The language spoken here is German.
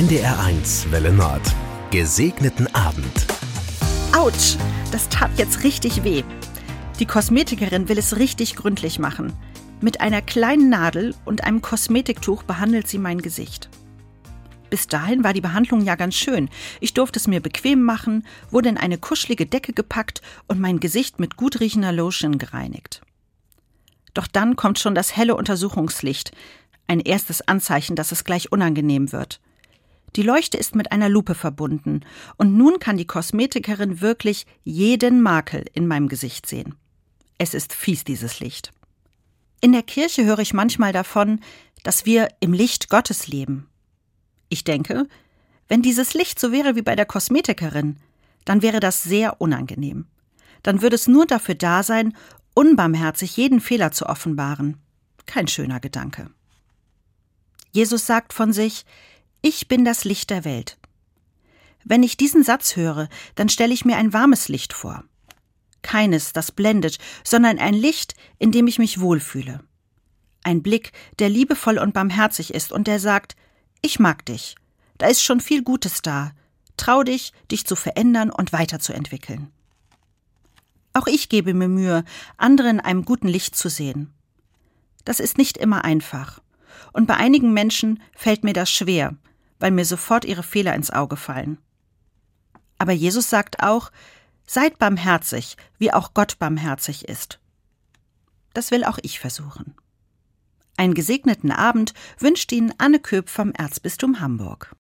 NDR1 Welle Nord. Gesegneten Abend. Autsch, das tat jetzt richtig weh. Die Kosmetikerin will es richtig gründlich machen. Mit einer kleinen Nadel und einem Kosmetiktuch behandelt sie mein Gesicht. Bis dahin war die Behandlung ja ganz schön. Ich durfte es mir bequem machen, wurde in eine kuschelige Decke gepackt und mein Gesicht mit gut riechender Lotion gereinigt. Doch dann kommt schon das helle Untersuchungslicht, ein erstes Anzeichen, dass es gleich unangenehm wird. Die Leuchte ist mit einer Lupe verbunden, und nun kann die Kosmetikerin wirklich jeden Makel in meinem Gesicht sehen. Es ist fies, dieses Licht. In der Kirche höre ich manchmal davon, dass wir im Licht Gottes leben. Ich denke, wenn dieses Licht so wäre wie bei der Kosmetikerin, dann wäre das sehr unangenehm. Dann würde es nur dafür da sein, unbarmherzig jeden Fehler zu offenbaren. Kein schöner Gedanke. Jesus sagt von sich, ich bin das Licht der Welt. Wenn ich diesen Satz höre, dann stelle ich mir ein warmes Licht vor. Keines, das blendet, sondern ein Licht, in dem ich mich wohlfühle. Ein Blick, der liebevoll und barmherzig ist und der sagt, ich mag dich. Da ist schon viel Gutes da. Trau dich, dich zu verändern und weiterzuentwickeln. Auch ich gebe mir Mühe, andere in einem guten Licht zu sehen. Das ist nicht immer einfach. Und bei einigen Menschen fällt mir das schwer, weil mir sofort ihre Fehler ins Auge fallen. Aber Jesus sagt auch, seid barmherzig, wie auch Gott barmherzig ist. Das will auch ich versuchen. Einen gesegneten Abend wünscht Ihnen Anne Köp vom Erzbistum Hamburg.